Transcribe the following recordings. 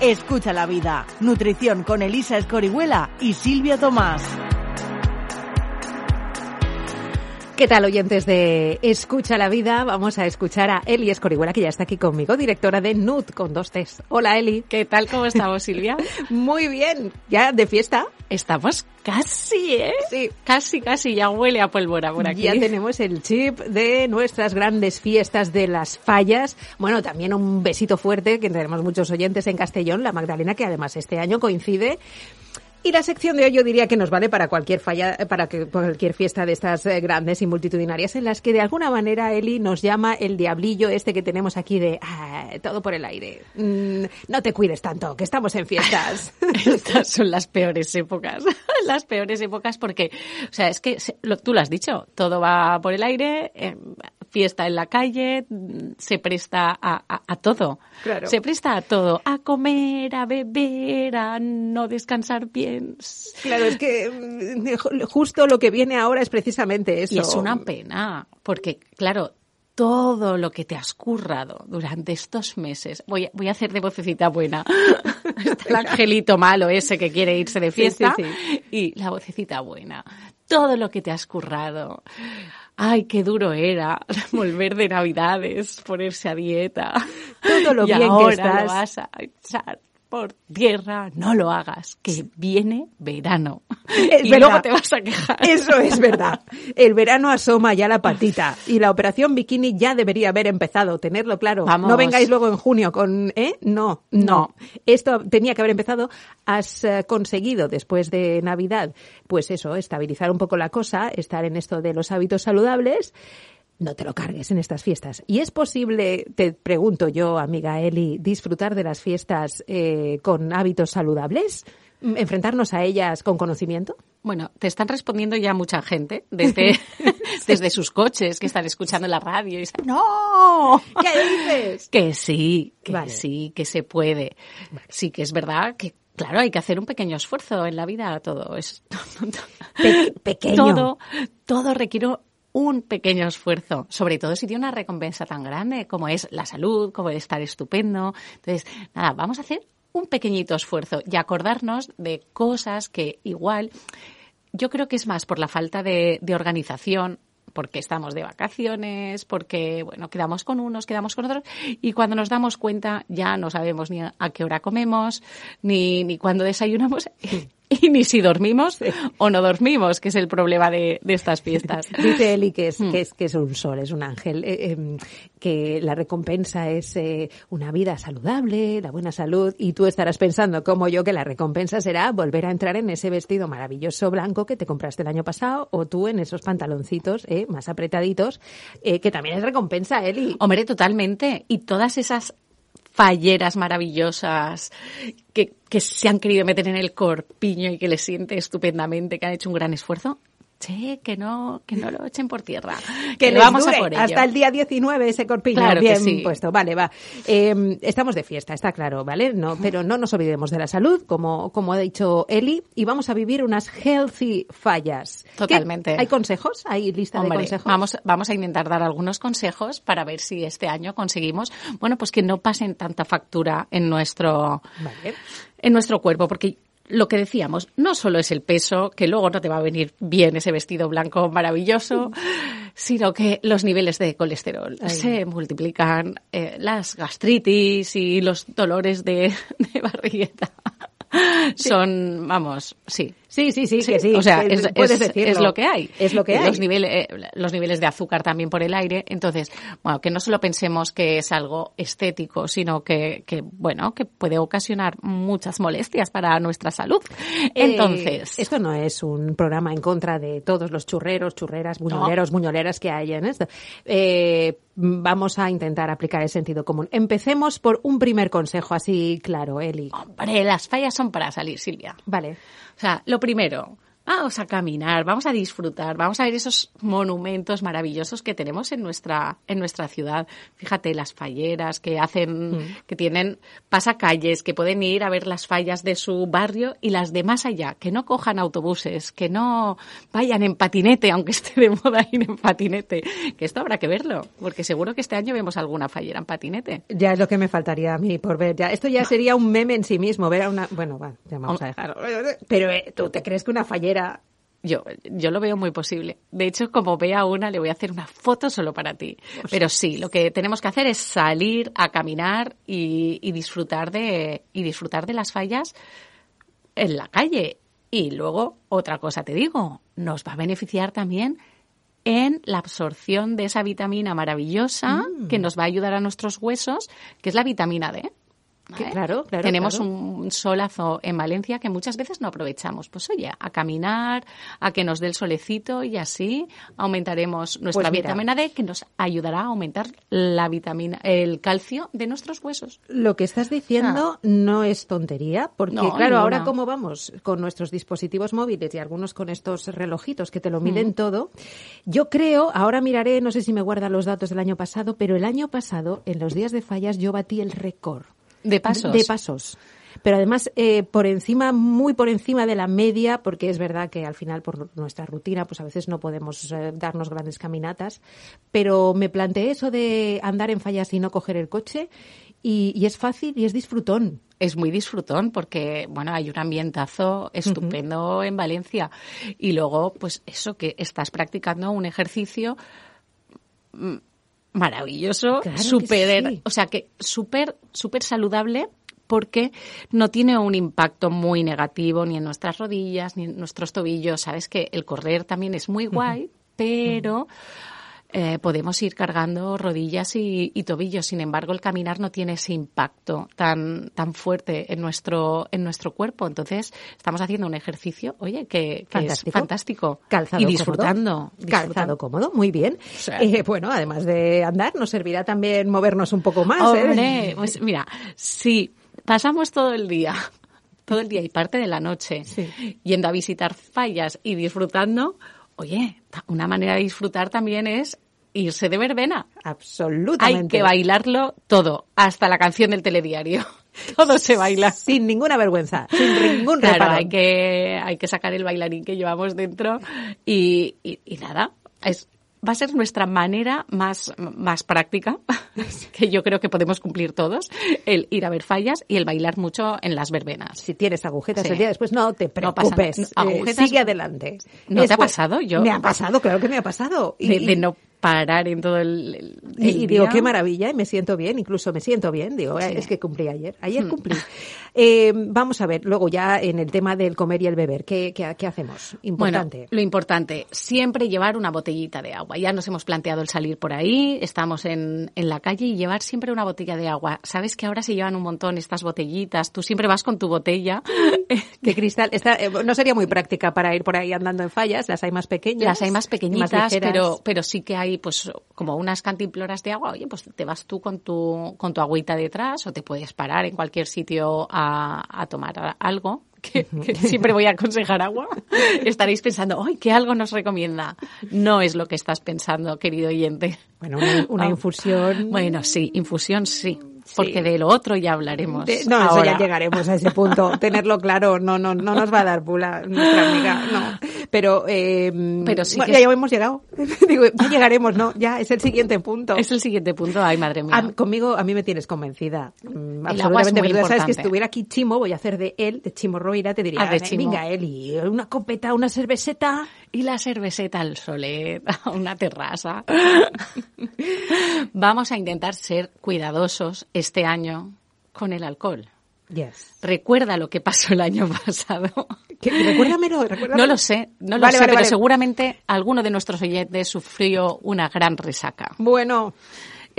Escucha la vida. Nutrición con Elisa Escorihuela y Silvia Tomás. ¿Qué tal, oyentes de Escucha la Vida? Vamos a escuchar a Eli Escorihuela, que ya está aquí conmigo, directora de NUT con dos T's. Hola, Eli. ¿Qué tal? ¿Cómo estamos, Silvia? Muy bien. ¿Ya de fiesta? Estamos casi, ¿eh? Sí. Casi, casi. Ya huele a pólvora por aquí. Ya tenemos el chip de nuestras grandes fiestas de las fallas. Bueno, también un besito fuerte, que tenemos muchos oyentes en Castellón, la Magdalena, que además este año coincide y la sección de hoy yo diría que nos vale para cualquier falla, para que cualquier fiesta de estas eh, grandes y multitudinarias en las que de alguna manera Eli nos llama el diablillo este que tenemos aquí de ah, todo por el aire. Mm, no te cuides tanto, que estamos en fiestas. Estas son las peores épocas, las peores épocas porque, o sea, es que tú lo has dicho, todo va por el aire. Eh, fiesta en la calle, se presta a, a, todo. Claro. Se presta a todo. A comer, a beber, a no descansar bien. Claro, es que mm, justo lo que viene ahora es precisamente eso. Y es una pena, porque, claro, todo lo que te has currado durante estos meses. Voy, voy a hacer de vocecita buena. el angelito malo ese que quiere irse de fiesta. Y la vocecita buena. Todo lo que te has currado ay, qué duro era volver de Navidades, ponerse a dieta. Todo lo y bien ahora que estás. lo vas a echar por tierra, no lo hagas, que viene verano. Es y verdad. luego te vas a quejar. Eso es verdad. El verano asoma ya la patita y la operación bikini ya debería haber empezado, tenerlo claro. Vamos. No vengáis luego en junio con, ¿eh? No, no. No. Esto tenía que haber empezado. Has eh, conseguido después de Navidad, pues eso, estabilizar un poco la cosa, estar en esto de los hábitos saludables. No te lo cargues en estas fiestas. ¿Y es posible, te pregunto yo, amiga Eli, disfrutar de las fiestas eh, con hábitos saludables? ¿Enfrentarnos a ellas con conocimiento? Bueno, te están respondiendo ya mucha gente desde, desde sus coches que están escuchando la radio y dicen, ¡No! ¿Qué dices? Que sí, que Vale. sí, que se puede. Sí que es verdad que, claro, hay que hacer un pequeño esfuerzo en la vida. Todo es Pe- pequeño. todo, todo requiere un pequeño esfuerzo, sobre todo si tiene una recompensa tan grande como es la salud, como el estar estupendo. Entonces, nada, vamos a hacer un pequeñito esfuerzo y acordarnos de cosas que igual yo creo que es más por la falta de, de organización porque estamos de vacaciones, porque, bueno, quedamos con unos, quedamos con otros, y cuando nos damos cuenta ya no sabemos ni a, qué hora comemos, ni, ni cuándo desayunamos, y ni si dormimos o no dormimos, que es el problema de, de estas fiestas. Dice Eli que es, Hmm. que es, que es un sol, es un ángel, eh, eh, que la recompensa es eh, una vida saludable, la buena salud, y tú estarás pensando, como yo, que la recompensa será volver a entrar en ese vestido maravilloso blanco que te compraste el año pasado, o tú en esos pantaloncitos eh, más apretaditos, eh, que también es recompensa, Eli. Hombre, totalmente. Y todas esas falleras maravillosas que, que se han querido meter en el corpiño y que les siente estupendamente, que han hecho un gran esfuerzo, che, que no, que no lo echen por tierra. que les vamos dure a por ello. hasta el día 19 ese corpiño Claro que bien sí. puesto. Vale, va. Eh, estamos de fiesta, está claro, ¿vale? No, pero no nos olvidemos de la salud, como, como ha dicho Eli, y vamos a vivir unas healthy fallas. ¿Qué- Totalmente. ¿Hay consejos? ¿Hay lista de consejos? vamos, vamos a intentar dar algunos consejos para ver si este año conseguimos, bueno, pues que no pasen tanta factura en nuestro, Vale. en nuestro cuerpo, porque lo que decíamos, no solo es el peso, que luego no te va a venir bien ese vestido blanco maravilloso, sino que los niveles de colesterol Ay. se multiplican, eh, las gastritis y los dolores de, de barrigueta. Son, vamos, sí. Sí, sí, sí, que sí. O sea, que es, es- lo que hay. Es lo que hay. Los niveles, eh, los niveles de azúcar también por el aire. Entonces, bueno, que no solo pensemos que es algo estético, sino que, que bueno, que puede ocasionar muchas molestias para nuestra salud. Entonces, Eh, esto no es un programa en contra de todos los churreros, churreras, buñoleros, buñoleras que hay en esto. Eh, vamos a intentar aplicar el sentido común. Empecemos por un primer consejo así claro, Eli. hombre, las fallas son para salir, Silvia. Vale. O sea, lo primero, vamos a caminar, vamos a disfrutar, vamos a ver esos monumentos maravillosos que tenemos en nuestra, en nuestra ciudad. Fíjate, las falleras que hacen, mm. que tienen pasacalles, que pueden ir a ver las fallas de su barrio y las de más allá, que no cojan autobuses, que no vayan en patinete, aunque esté de moda ir en patinete. Que esto habrá que verlo, porque seguro que este año vemos alguna fallera en patinete. Ya es lo que me faltaría a mí por ver. Ya, esto ya sería un meme en sí mismo, ver a una... Bueno, va, ya vamos a dejar. Pero eh, tú te crees que una fallera yo, yo lo veo muy posible. De hecho, como vea una, le voy a hacer una foto solo para ti. Pero sí, lo que tenemos que hacer es salir a caminar y, y, disfrutar de y disfrutar de las fallas en la calle. Y luego, otra cosa te digo, nos va a beneficiar también en la absorción de esa vitamina maravillosa mm. que nos va a ayudar a nuestros huesos, que es la vitamina D. Claro, claro. Tenemos un solazo en Valencia que muchas veces no aprovechamos. Pues oye, a caminar, a que nos dé el solecito y así aumentaremos nuestra pues vitamina D que nos ayudará a aumentar la vitamina, el calcio de nuestros huesos. Lo que estás diciendo ah. no es tontería, porque claro, ahora como vamos con nuestros dispositivos móviles y algunos con estos relojitos que te lo miden todo, yo creo, ahora miraré, no sé si me guardan los datos del año pasado, pero el año pasado, en los días de fallas, yo batí el récord de pasos. De pasos. Pero además, eh, por encima, muy por encima de la media, porque es verdad que al final, por nuestra rutina, pues a veces no podemos eh, darnos grandes caminatas. Pero me planteé eso de andar en fallas y no coger el coche. Y, es fácil y es disfrutón. Es muy disfrutón porque, bueno, hay un ambientazo estupendo en Valencia. Y luego, pues eso, que estás practicando un ejercicio maravilloso, súper, o sea que súper, súper saludable porque no tiene un impacto muy negativo ni en nuestras rodillas ni en nuestros tobillos. Sabes que el correr también es muy guay, pero eh, podemos ir cargando rodillas y, tobillos. Sin embargo, el caminar no tiene ese impacto tan, tan fuerte en nuestro, en nuestro cuerpo. Entonces, estamos haciendo un ejercicio, oye, que, es fantástico. Calzado y disfrutando, Calzado cómodo, muy bien. Eh, bueno, además de andar, nos servirá también movernos un poco más. ¿eh? pues mira, si pasamos todo el día todo el día y parte de la noche yendo a visitar fallas y disfrutando, Oye, una manera de disfrutar también es irse de verbena. Absolutamente. Hay que bailarlo todo, hasta la canción del telediario. Todo se baila. Sin ninguna vergüenza, sin ningún claro, Hay que, hay que sacar el bailarín que llevamos dentro y, y nada, es va a ser nuestra manera más, más práctica, que yo creo que podemos cumplir todos, el ir a ver fallas y el bailar mucho en las verbenas. Si tienes agujetas el día después, no te preocupes, eh, sigue adelante. ¿No te ha pasado? Yo, me ha pasado, claro que me ha pasado. de no parar en todo el, y, digo qué maravilla y me siento bien incluso me siento bien. Digo es que cumplí ayer ayer hmm. cumplí eh, vamos a ver luego ya en el tema del comer y el beber qué, qué, hacemos importante. bueno, lo importante siempre llevar una botellita de agua. Ya nos hemos planteado el salir por ahí estamos en, en la calle y llevar siempre una botella de agua. Sabes que ahora se llevan un montón estas botellitas tú siempre vas con tu botella. De cristal esta, eh, no sería muy práctica para ir por ahí andando en fallas las hay más pequeñas las hay más pequeñitas pero pero sí que hay pues como unas cantimploras de agua, oye, pues te vas tú con tu, con tu agüita detrás o te puedes parar en cualquier sitio a, a tomar algo. Que, siempre voy a aconsejar agua, estaréis pensando, ¡ay, qué algo nos recomienda! No es lo que estás pensando, querido oyente. Bueno, una, infusión. Bueno, sí, infusión sí porque de lo otro ya hablaremos. no, eso ya llegaremos a ese punto. Tenerlo claro, no, no, no nos va a dar pula nuestra amiga, no. Pero, eh, Pero sí que... ya hemos llegado. Digo, ya llegaremos, ¿no? Ya es el siguiente punto. Es el siguiente punto, ay, madre mía. conmigo, a mí me tienes convencida. Mm, absolutamente. Pero sabes que estuviera aquí Chimo, voy a hacer de él, de Chimo Roira, te diría, ah, de Chimo. venga, Eli, una copeta, una cerveceta. Y la cerveceta al solet, una terraza. Vamos a intentar ser cuidadosos este año con el alcohol. Yes. Recuerda lo que pasó el año pasado. Recuérdamelo, No lo sé, no lo sé, pero seguramente alguno de nuestros oyentes sufrió una gran resaca. Bueno,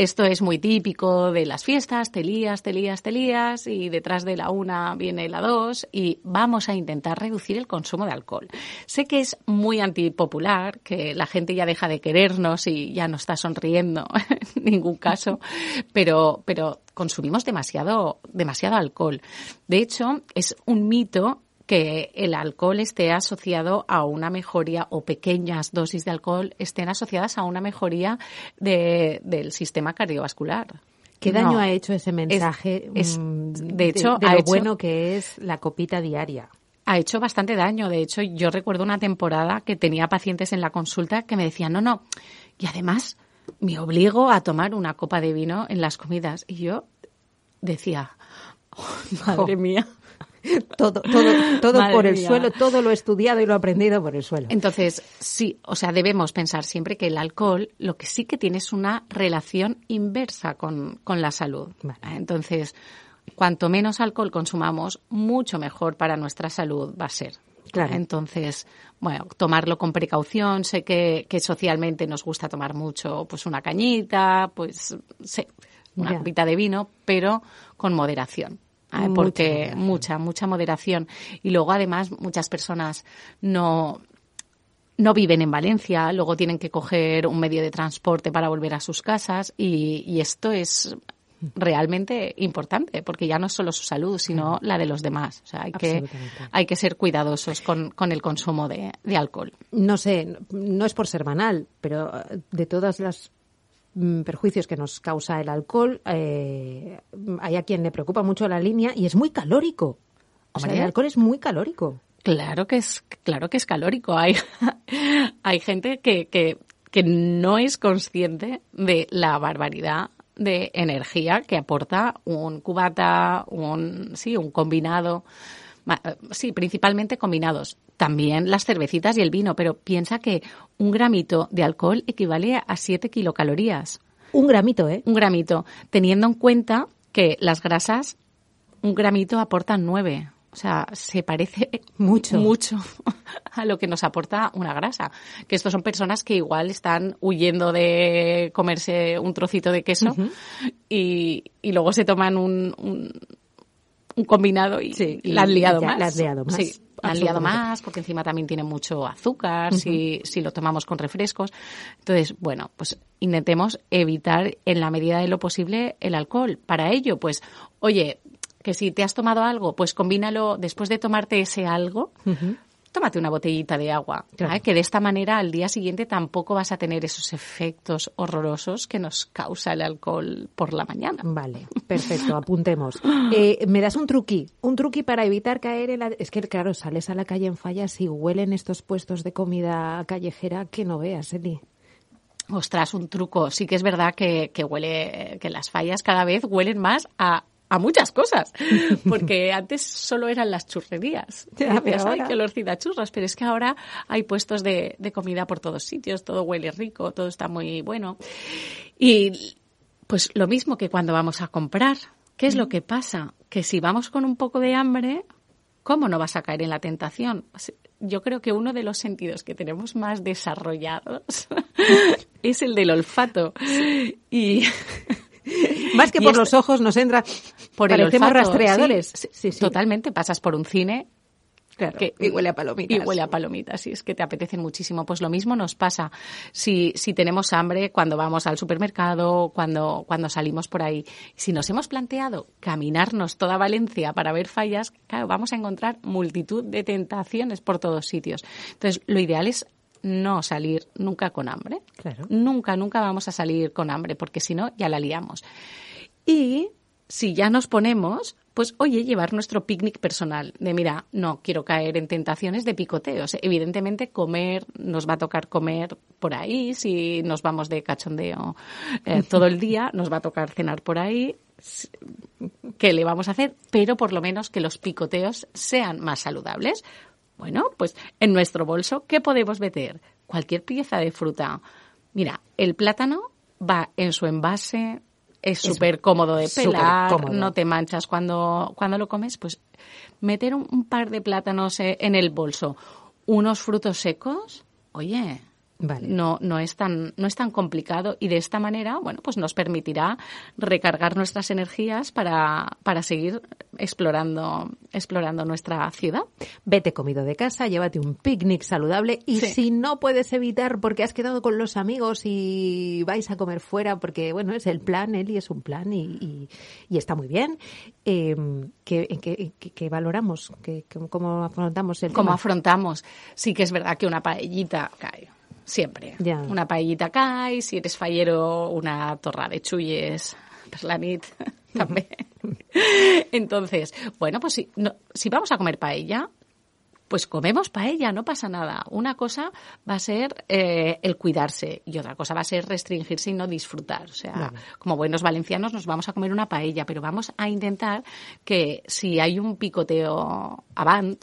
esto es muy típico de las fiestas, te lías, te lías, y detrás de la una viene la dos, y vamos a intentar reducir el consumo de alcohol. Sé que es muy antipopular, que la gente ya deja de querernos y ya no está sonriendo en ningún caso, pero, pero consumimos demasiado, demasiado alcohol. De hecho, es un mito que el alcohol esté asociado a una mejoría o pequeñas dosis de alcohol estén asociadas a una mejoría de, del sistema cardiovascular. ¿Qué daño ha hecho ese mensaje? Es, mm, de hecho, de, lo hecho- bueno que es la copita diaria. ha hecho bastante daño. De hecho, yo recuerdo una temporada que tenía pacientes en la consulta que me decían, no, no, y además me obligo a tomar una copa de vino en las comidas. Y yo decía, "Oh, madre mía. Todo, todo, todo Madre por el mía. suelo, todo lo estudiado y lo aprendido por el suelo. Entonces, sí, o sea, debemos pensar siempre que el alcohol lo que sí que tiene es una relación inversa con, con la salud. Vale. Entonces, cuanto menos alcohol consumamos, mucho mejor para nuestra salud va a ser. Claro. Entonces, bueno, tomarlo con precaución. Sé que, que socialmente nos gusta tomar mucho, pues una cañita, pues sí, una copita de vino, pero con moderación. Porque mucha, mucha moderación. Y luego, además, muchas personas no, no viven en Valencia, luego tienen que coger un medio de transporte para volver a sus casas y, y esto es realmente importante porque ya no es solo su salud, sino la de los demás. O sea, hay que, hay que ser cuidadosos con, con el consumo de, de alcohol. No sé, no es por ser banal, pero eh, de todos los mm, perjuicios que nos causa el alcohol, eh, hay a quien le preocupa mucho la línea y es muy calórico. O sea, el alcohol es muy calórico. Claro que es, claro que es calórico. Hay, hay gente que, que, que no es consciente de la barbaridad de energía que aporta un cubata, un, sí, un combinado. Eh, Sí, principalmente combinados. También las cervecitas y el vino, pero piensa que un gramito de alcohol equivale a 7 kilocalorías. Un gramito, ¿eh? Un gramito, teniendo en cuenta que las grasas, un gramito aportan 9. O sea, se parece Mucho. mucho a lo que nos aporta una grasa. Que estos son personas que igual están huyendo de comerse un trocito de queso y, y luego se toman un, un, un combinado y, Sí, y la han liado ya más. la has liado más, Sí, la han liado más porque encima también tiene mucho azúcar si, si lo tomamos con refrescos. Entonces, bueno, pues intentemos evitar en la medida de lo posible el alcohol. Para ello, pues, oye, que si te has tomado algo, pues combínalo después de tomarte ese algo. Tómate una botellita de agua, que de esta manera al día siguiente tampoco vas a tener esos efectos horrorosos que nos causa el alcohol por la mañana. Vale, perfecto, apuntemos. Eh, ¿Me das un truqui? Un truqui para evitar caer en la... Es que, claro, sales a la calle en fallas y huelen estos puestos de comida callejera que no veas, Eli. Ostras, un truco. Sí que es verdad que, que huele, que las fallas cada vez huelen más a, a muchas cosas. Porque antes solo eran las churrerías. Ya, decías, pero "Ay, ahora". qué olorcida a churros. Pero es que ahora hay puestos de, de comida por todos sitios, todo huele rico, todo está muy bueno. Y pues lo mismo que cuando vamos a comprar. ¿Qué es lo que pasa? Que si vamos con un poco de hambre, ¿cómo no vas a caer en la tentación? Yo creo que uno de los sentidos que tenemos más desarrollados es el del olfato. Y Más que Y por los ojos nos entra... por el olfato, rastreadores. sí, Sí, sí. Totalmente, pasas por un cine Claro, que- y huele a palomitas. Y huele a palomitas, y es que te apetecen muchísimo. Pues lo mismo nos pasa si, si tenemos hambre cuando vamos al supermercado, cuando, cuando salimos por ahí. Si nos hemos planteado caminarnos toda Valencia para ver fallas, claro, vamos a encontrar multitud de tentaciones por todos sitios. Entonces, lo ideal es no salir nunca con hambre. Claro. Nunca, nunca vamos a salir con hambre, porque si no, ya la liamos. Y si ya nos ponemos, pues oye, llevar nuestro picnic personal. De mira, no quiero caer en tentaciones de picoteos. Evidentemente, comer, nos va a tocar comer por ahí. Si nos vamos de cachondeo eh, todo el día, nos va a tocar cenar por ahí. ¿Qué le vamos a hacer? Pero por lo menos que los picoteos sean más saludables. Bueno, pues en nuestro bolso, ¿qué podemos meter? Cualquier pieza de fruta. Mira, el plátano va en su envase, es súper cómodo de pelar, cómodo. no te manchas cuando, cuando lo comes, pues meter un, un par de plátanos eh, en el bolso, unos frutos secos, oye, Vale. No, no, es tan, no es tan complicado y de esta manera, bueno, pues nos permitirá recargar nuestras energías para, para seguir explorando, explorando nuestra ciudad. Vete comido de casa, llévate un picnic saludable y si no puedes evitar porque has quedado con los amigos y vais a comer fuera, porque bueno, es el plan, Eli es un plan y, y, está muy bien, eh, ¿qué, valoramos? ¿Qué, ¿Cómo afrontamos el ¿Cómo afrontamos? Sí que es verdad que una paellita cae siempre. Una paellita cae, si eres fallero, una torra de chuyes pues la nit también. Entonces, bueno, pues si, si vamos a comer paella, pues comemos paella, no pasa nada. Una cosa va a ser eh, el cuidarse y otra cosa va a ser restringirse y no disfrutar. O sea, como buenos valencianos nos vamos a comer una paella, pero vamos a intentar que si hay un picoteo avant,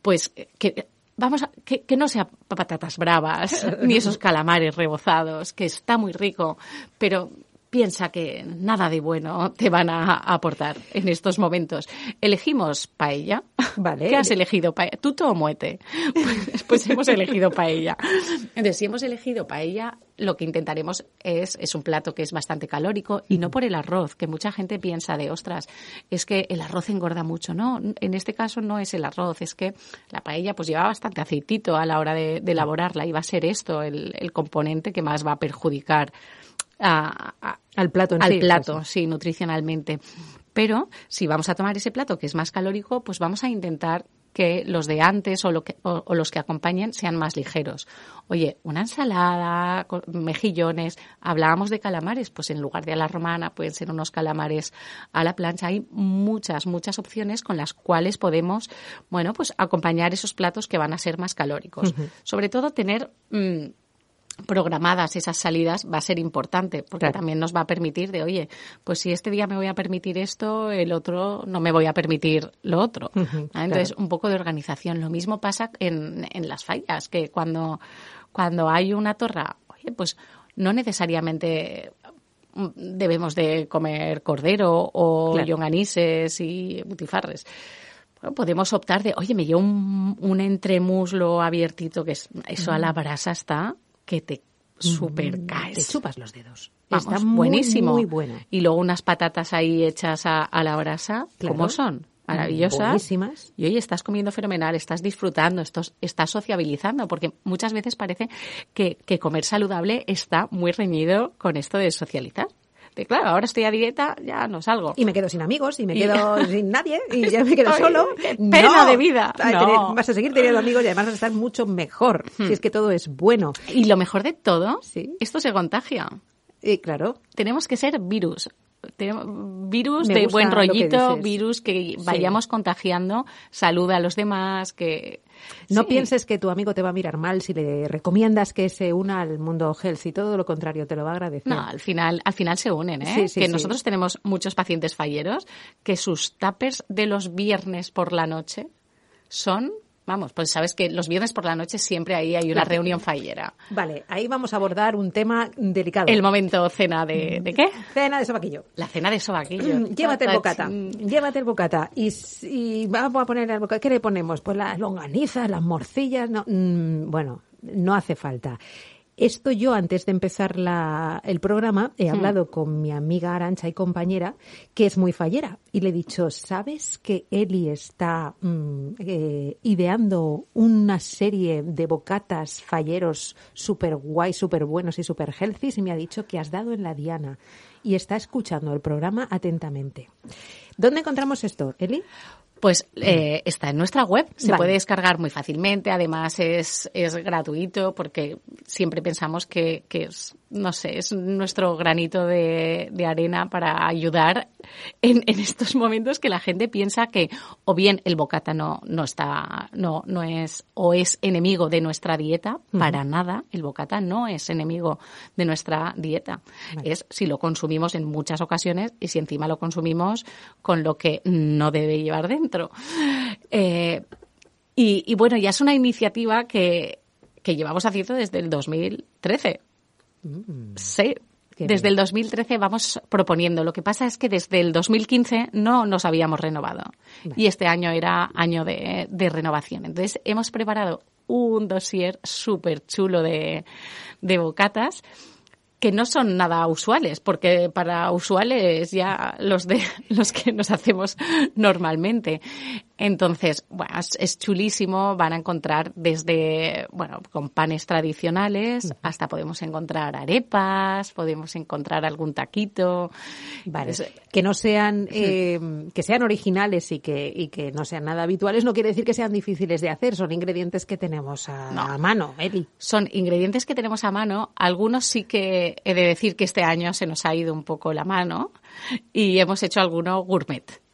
pues que vamos a, que, que, no sea patatas bravas, ni esos calamares rebozados, que está muy rico, pero piensa que nada de bueno te van a aportar en estos momentos. Elegimos paella. Vale. ¿Qué has elegido? Paella? ¿Tuto o muete? Pues, pues, hemos elegido paella. Entonces, si hemos elegido paella, lo que intentaremos es, es un plato que es bastante calórico y no por el arroz, que mucha gente piensa de, ostras, es que el arroz engorda mucho. No, en este caso no es el arroz, es que la paella pues lleva bastante aceitito a la hora de, elaborarla y va a ser esto el, el componente que más va a perjudicar al plato, al plato, sí, nutricionalmente. Pero si vamos a tomar ese plato que es más calórico, pues vamos a intentar que los de antes o, lo que, o, los que acompañen sean más ligeros. Oye, una ensalada, mejillones, hablábamos de calamares, pues en lugar de a la romana pueden ser unos calamares a la plancha. Hay muchas, muchas opciones con las cuales podemos, bueno, pues acompañar esos platos que van a ser más calóricos. Sobre todo tener mm, programadas esas salidas va a ser importante porque también nos va a permitir de oye pues si este día me voy a permitir esto el otro no me voy a permitir lo otro ¿Ah? entonces un poco de organización. Lo mismo pasa en, en las fallas que cuando cuando hay una torra oye pues no necesariamente debemos de comer cordero o longanises y butifarres podemos optar de, oye, me llevo un, un entremuslo abiertito, que es, eso a la brasa está que te super caes. Te chupas los dedos. Está buenísimo. Muy bueno. Y luego unas patatas ahí hechas a, la brasa, ¿cómo son? Maravillosas. Buenísimas. Y hoy estás comiendo fenomenal, estás disfrutando, estás, estás sociabilizando, porque muchas veces parece que, que comer saludable está muy reñido con esto de socializar claro, ahora estoy a dieta, ya no salgo. Y me quedo sin amigos, y me quedo sin nadie, y ya me quedo solo. pena de vida. Vas a seguir teniendo amigos y además vas a estar mucho mejor, si hmm. es que todo es bueno. Y lo mejor de todo, esto se contagia. Y claro. Tenemos que ser virus virus de buen rollito, virus que vayamos contagiando, salud a los demás, que... No pienses que tu amigo te va a mirar mal si le recomiendas que se una al mundo health y todo lo contrario, te lo va a agradecer. No, al final, al final se unen, ¿eh? que nosotros tenemos muchos pacientes falleros que sus tapers de los viernes por la noche son Vamos, pues sabes que los viernes por la noche siempre ahí hay una reunión fallera. Vale, ahí vamos a abordar un tema delicado. El momento cena de, ¿de qué? Cena de sobaquillo. La cena de sobaquillo. llévate el bocata, llévate el bocata. Y, vamos a poner el bocata. ¿Qué le ponemos? Pues las longanizas, las morcillas, no, mm, bueno, no hace falta. Esto yo, antes de empezar el programa, he hmm. hablado con mi amiga Arancha y compañera, que es muy fallera, y le he dicho, ¿sabes que Eli está mm, eh, ideando una serie de bocatas falleros súper guay, súper buenos y súper healthy? Y me ha dicho que has dado en la diana y está escuchando el programa atentamente. ¿Dónde encontramos esto, Eli? Pues eh, está en nuestra web, se puede descargar muy fácilmente, además es, es gratuito porque siempre pensamos que, que es no sé, es nuestro granito de, de arena para ayudar en, en, estos momentos que la gente piensa que o bien el bocata no, no está, no, no es, o es enemigo de nuestra dieta, para nada, el bocata no es enemigo de nuestra dieta. Es si lo consumimos en muchas ocasiones y si encima lo consumimos con lo que no debe llevar dentro. Eh, y, y bueno, ya es una iniciativa que, que llevamos haciendo desde el 2013. Mm. Sí. Desde el 2013 vamos proponiendo. Lo que pasa es que desde el 2015 no nos habíamos renovado. Y este año era año de, renovación. Entonces hemos preparado un dossier súper chulo de, de bocatas que no son nada usuales, porque para usuales ya los de los que nos hacemos normalmente. Entonces, bueno, es, chulísimo, van a encontrar desde, bueno, con panes tradicionales hasta podemos encontrar arepas, podemos encontrar algún taquito. Vale. que no sean, eh, que sean originales y que, y que no sean nada habituales no quiere decir que sean difíciles de hacer, son ingredientes que tenemos a, mano, Eli. Son ingredientes que tenemos a mano, algunos sí que he de decir que este año se nos ha ido un poco la mano y hemos hecho alguno gourmet.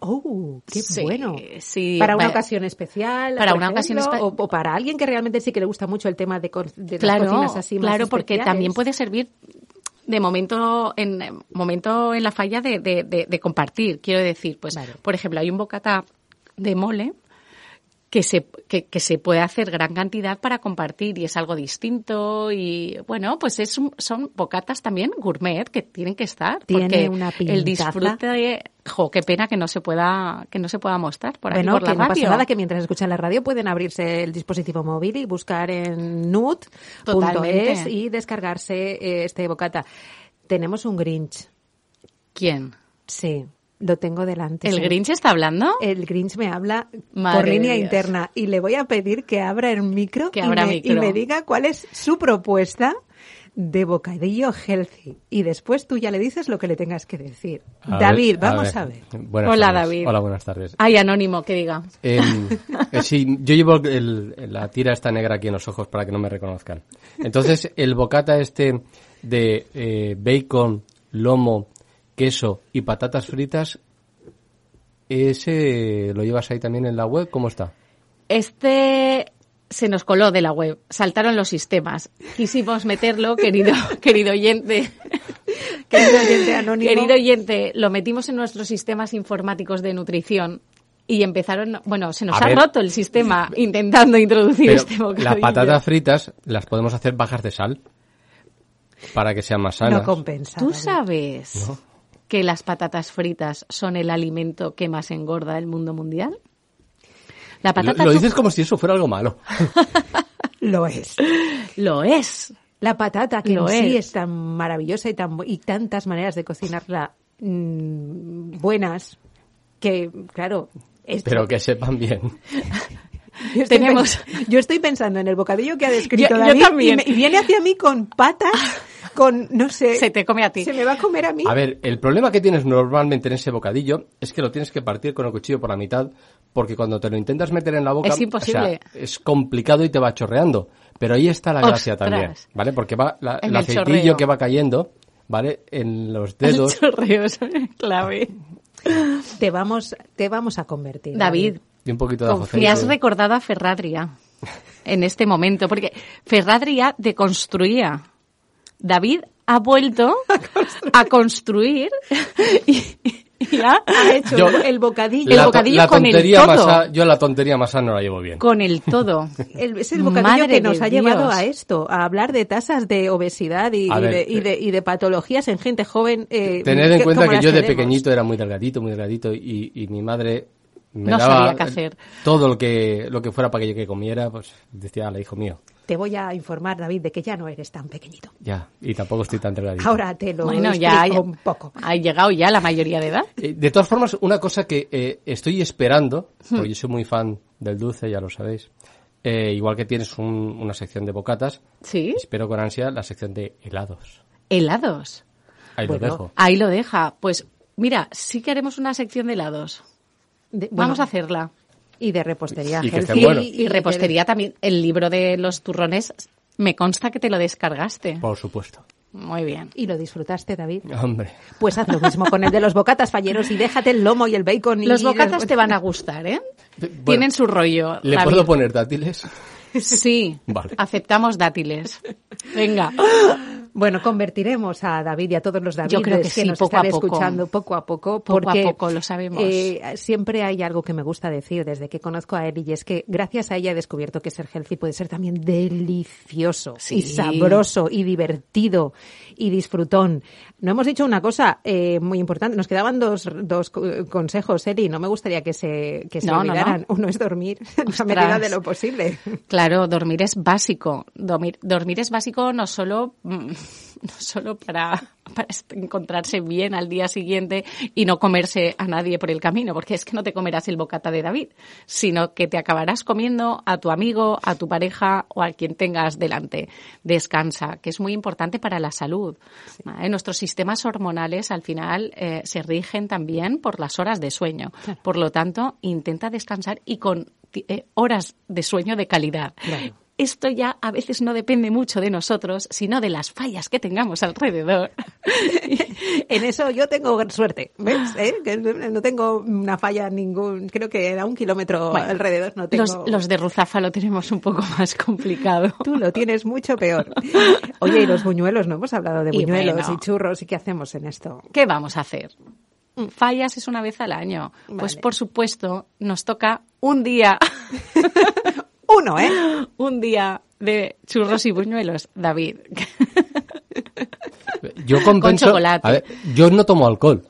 ¡Oh, qué bueno! Sí, para una ocasión especial. Para una ocasión especial. O, para alguien que realmente sí que le gusta mucho el tema de, de las cocinas así Claro, porque también puede servir de momento en momento en la falla de, de, compartir. Quiero decir, pues, por ejemplo, hay un bocata de mole que se, que, se puede hacer gran cantidad para compartir y es algo distinto y bueno, pues es son bocatas también gourmet que tienen que estar Tiene una el disfrute de, jo, qué pena que no se pueda que no se pueda mostrar por aquí por la que no pasa nada que mientras escuchan la radio pueden abrirse el dispositivo móvil y buscar en nut.es y descargarse eh, este bocata. Tenemos un Grinch. ¿Quién? Sí. Lo tengo delante. ¿El Grinch está hablando? El Grinch me habla por línea interna y le voy a pedir que abra el micro, que y, abra me, micro. y me diga cuál es su propuesta de bocadillo healthy. Y después tú ya le dices lo que le tengas que decir. David, vamos a ver. Hola, David. Hola, buenas tardes. Ay, anónimo, que diga. Em, eh, sí, yo llevo la tira esta negra aquí en los ojos para que no me reconozcan. Entonces, el bocata este de eh, bacon, lomo, queso y patatas fritas, ¿ese lo llevas ahí también en la web? ¿Cómo está? Este se nos coló de la web, saltaron los sistemas. Quisimos meterlo, querido, querido oyente. querido oyente anónimo. Querido oyente, lo metimos en nuestros sistemas informáticos de nutrición y empezaron, bueno, se nos ha roto el sistema intentando introducir este bocadillo. Las patatas fritas las podemos hacer bajas de sal para que sean más sanas. No compensa. ¿Tú sabes que las patatas fritas son el alimento que más engorda del mundo mundial? La patata lo, dices como si eso fuera algo malo. lo es. Lo es. La patata, que en sí es tan maravillosa y, tan, y tantas maneras de cocinarla mm, buenas, que, claro... Pero que sepan bien. Yo Tenemos... yo estoy pensando en el bocadillo que ha descrito David Y, viene hacia mí con patas, con, no sé... Se te come a ti. Se me va a comer a mí. A ver, el problema que tienes normalmente en ese bocadillo es que lo tienes que partir con el cuchillo por la mitad porque cuando te lo intentas meter en la boca... Es imposible. es complicado y te va chorreando. Pero ahí está la gracia también, ¿vale? Porque va el, aceitillo que va cayendo, ¿vale? En los dedos... El chorreo es clave. Te vamos, te vamos a convertir. David, y un poquito de Me has recordado a Ferradria en este momento, porque Ferradria deconstruía. David ha vuelto a construir, y, ha hecho el bocadillo, el bocadillo con el todo. yo la tontería más no la llevo bien. Con el todo. es el bocadillo que nos ha llevado a esto, a hablar de tasas de obesidad y, de, y, de, patologías en gente joven. Eh, tened en cuenta que yo de pequeñito era muy delgadito, muy delgadito y, y mi madre no sabía qué hacer. Todo lo que, lo que fuera para que yo que comiera, pues decía, al hijo mío. Te voy a informar, David, de que ya no eres tan pequeñito. Ya, y tampoco estoy tan delgadito. Ahora te lo bueno, ya un poco. Ha llegado ya la mayoría de edad. Eh, de todas formas, una cosa que eh, estoy esperando, hmm. porque yo soy muy fan del dulce, ya lo sabéis, eh, igual que tienes una sección de bocatas, ¿Sí? espero con ansia la sección de helados. ¿Helados? Ahí lo dejo. Ahí lo deja. Pues mira, sí que haremos una sección de helados. Vamos a hacerla. Y de repostería. Y, repostería también. El libro de los turrones, me consta que te lo descargaste. Por supuesto. Muy bien. ¿Y lo disfrutaste, David? Hombre. Pues haz lo mismo con el de los bocatas falleros y déjate el lomo y el bacon. Los bocatas te van a gustar, ¿eh? Tienen su rollo. ¿Le puedo poner dátiles? Sí. Vale. Aceptamos dátiles. Venga. Bueno, convertiremos a David y a todos los David Yo creo que que, sí, nos poco están a poco. escuchando poco a poco. Poco a porque, poco, lo sabemos. eh, siempre hay algo que me gusta decir desde que conozco a Eli y es que gracias a ella he descubierto que ser healthy puede ser también delicioso Sí. y sabroso y divertido y disfrutón. No hemos dicho una cosa eh, muy importante. Nos quedaban dos, dos co- consejos, Eli. No me gustaría que se, que se No, no, no. olvidaran. Uno es dormir en la medida de lo posible. Claro, dormir es básico. Dormir, dormir es básico no solo, mm, no solo para, encontrarse bien al día siguiente y no comerse a nadie por el camino, porque es que no te comerás el bocata de David, sino que te acabarás comiendo a tu amigo, a tu pareja o a quien tengas delante. Descansa, que es muy importante para la salud. ¿vale? Nuestros sistemas hormonales al final eh, se rigen también por las horas de sueño. Por lo tanto, intenta descansar y con eh, horas de sueño de calidad. Claro. Esto ya a veces no depende mucho de nosotros, sino de las fallas que tengamos alrededor. En eso yo tengo suerte, ¿ves? ¿Eh? Que no tengo una falla ningún, creo que a un kilómetro Bueno, alrededor no tengo. Los, los de Ruzafa lo tenemos un poco más complicado. Tú lo tienes mucho peor. Oye, y los buñuelos, no hemos hablado de Y buñuelos bueno. y churros, ¿y qué hacemos en esto? ¿Qué vamos a hacer? Fallas es una vez al año. Pues por supuesto, nos toca un día, Uno, ¿eh? un día de churros y buñuelos, David. Yo compenso. chocolate. A ver, yo no tomo alcohol,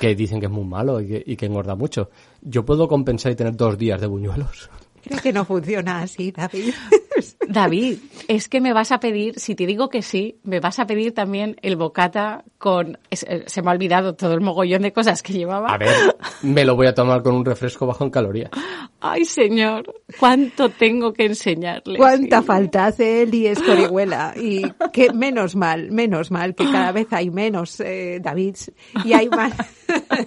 que dicen que es muy malo y que, y que engorda mucho. Yo puedo compensar y tener dos días de buñuelos. Creo que no funciona así, David. David, es que me vas a pedir, si te digo que sí, me vas a pedir también el bocata con... es- eh, se me ha olvidado todo el mogollón de cosas que llevaba. A ver, me lo voy a tomar con un refresco bajo en calorías. Ay, señor, cuánto tengo que enseñarle. ¿Cuánta sí. falta hace él y Escorihuela? Y que menos mal, menos mal, que cada vez hay menos eh, Davids y hay más.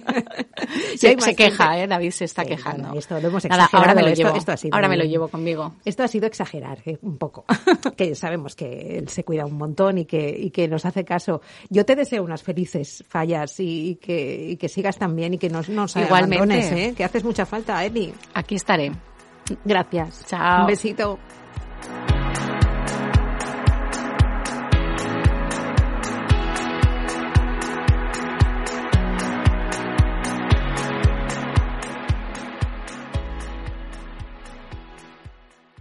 Se, hay más se queja. ¿eh? David se está Sí, quejando. bueno, esto lo hemos Nada, ahora me lo esto- llevo. esto ha sido ahora me lo un- llevo conmigo. Esto ha sido exagerar eh, un poco, que sabemos que él se cuida un montón y que, y que nos hace caso. Yo te deseo unas felices fallas y, y que, y que sigas tan bien y que nos, nos abandones, ¿eh? que haces mucha falta, Eli. Aquí estaré. Gracias. Chao. Un besito.